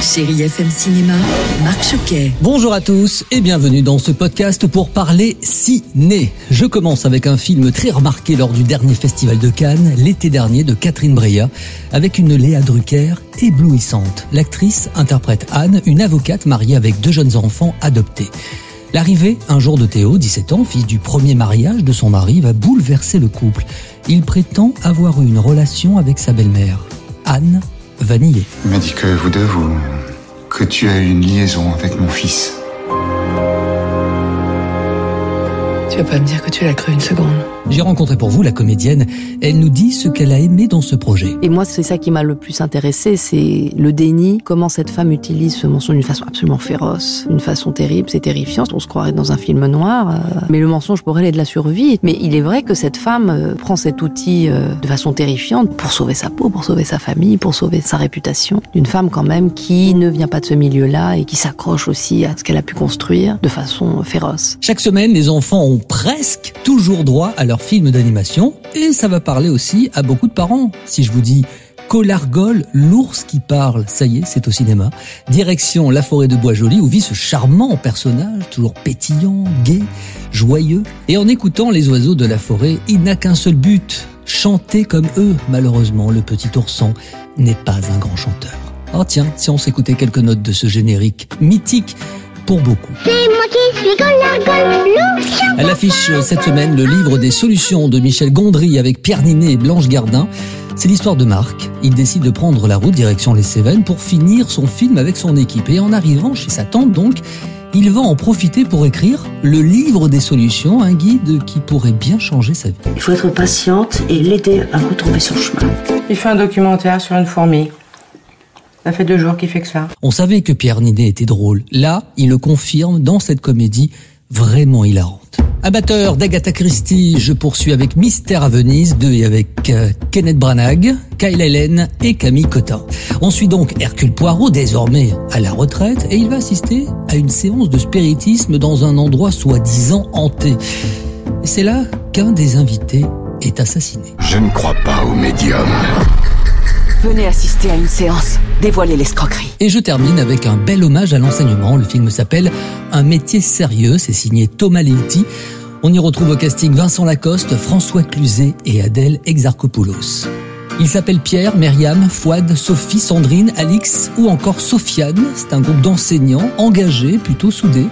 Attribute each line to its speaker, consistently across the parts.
Speaker 1: Chérie FM Cinéma, Marc Choquet.
Speaker 2: Bonjour à tous et bienvenue dans ce podcast pour parler ciné. Je commence avec un film très remarqué lors du dernier festival de Cannes, l'été dernier, de Catherine Breillat, avec une Léa Drucker éblouissante. L'actrice interprète Anne, une avocate mariée avec deux jeunes enfants adoptés. L'arrivée un jour de Théo, 17 ans, fils du premier mariage de son mari, va bouleverser le couple. Il prétend avoir eu une relation avec sa belle-mère. Anne va nier.
Speaker 3: Il m'a dit que vous deux, vous... que tu as eu une liaison avec mon fils.
Speaker 4: Vas pas me dire que tu l'as cru une seconde.
Speaker 2: J'ai rencontré pour vous la comédienne. Elle nous dit ce qu'elle a aimé dans ce projet.
Speaker 5: Et moi, c'est ça qui m'a le plus intéressé, c'est le déni, comment cette femme utilise ce mensonge d'une façon absolument féroce, une façon terrible, c'est terrifiant. On se croirait dans un film noir, euh, mais le mensonge pour elle est de la survie. Mais il est vrai que cette femme euh, prend cet outil euh, de façon terrifiante pour sauver sa peau, pour sauver sa famille, pour sauver sa réputation. D'une femme quand même qui ne vient pas de ce milieu-là et qui s'accroche aussi à ce qu'elle a pu construire de façon féroce.
Speaker 2: Chaque semaine, les enfants ont presque toujours droit à leur film d'animation et ça va parler aussi à beaucoup de parents. Si je vous dis Colargol, l'ours qui parle, ça y est, c'est au cinéma. Direction la forêt de Bois-Joli où vit ce charmant personnage, toujours pétillant, gai, joyeux. Et en écoutant les oiseaux de la forêt, il n'a qu'un seul but, chanter comme eux. Malheureusement, le petit ourson n'est pas un grand chanteur. Oh tiens, si on s'écoutait quelques notes de ce générique mythique pour beaucoup. Elle affiche cette semaine le livre des solutions de Michel Gondry avec Pierre Ninet et Blanche Gardin. C'est l'histoire de Marc. Il décide de prendre la route direction les Cévennes pour finir son film avec son équipe. Et en arrivant chez sa tante, donc, il va en profiter pour écrire le livre des solutions, un guide qui pourrait bien changer sa vie.
Speaker 6: Il faut être patiente et l'aider à retrouver son chemin.
Speaker 4: Il fait un documentaire sur une fourmi. Ça fait deux jours qu'il fait que ça.
Speaker 2: On savait que Pierre Ninet était drôle. Là, il le confirme dans cette comédie vraiment hilarante. Abatteur d'Agatha Christie, je poursuis avec Mystère à Venise 2 et avec euh, Kenneth Branagh, Kyle Helen et Camille Cotin. On suit donc Hercule Poirot, désormais à la retraite, et il va assister à une séance de spiritisme dans un endroit soi-disant hanté. Et c'est là qu'un des invités est assassiné.
Speaker 3: Je ne crois pas aux médiums.
Speaker 7: Venez assister à une séance. Dévoilez l'escroquerie.
Speaker 2: Et je termine avec un bel hommage à l'enseignement. Le film s'appelle Un métier sérieux. C'est signé Thomas Lilti. On y retrouve au casting Vincent Lacoste, François Cluzet et Adèle Exarchopoulos. Il s'appelle Pierre, Myriam, Fouad, Sophie, Sandrine, Alix ou encore Sofiane. C'est un groupe d'enseignants engagés, plutôt soudés.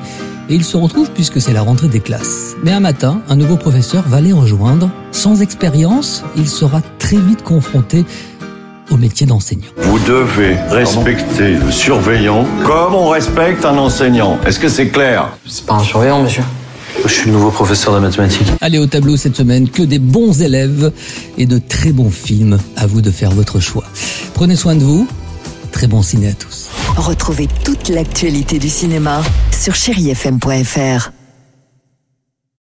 Speaker 2: Et ils se retrouvent puisque c'est la rentrée des classes. Mais un matin, un nouveau professeur va les rejoindre. Sans expérience, il sera très vite confronté au métier d'enseignant.
Speaker 8: Vous devez respecter le surveillant comme on respecte un enseignant. Est-ce que c'est clair?
Speaker 9: C'est pas un surveillant, monsieur. Je suis le nouveau professeur de mathématiques.
Speaker 2: Allez au tableau cette semaine, que des bons élèves et de très bons films. À vous de faire votre choix. Prenez soin de vous. Très bon ciné à tous.
Speaker 1: Retrouvez toute l'actualité du cinéma sur chérifm.fr.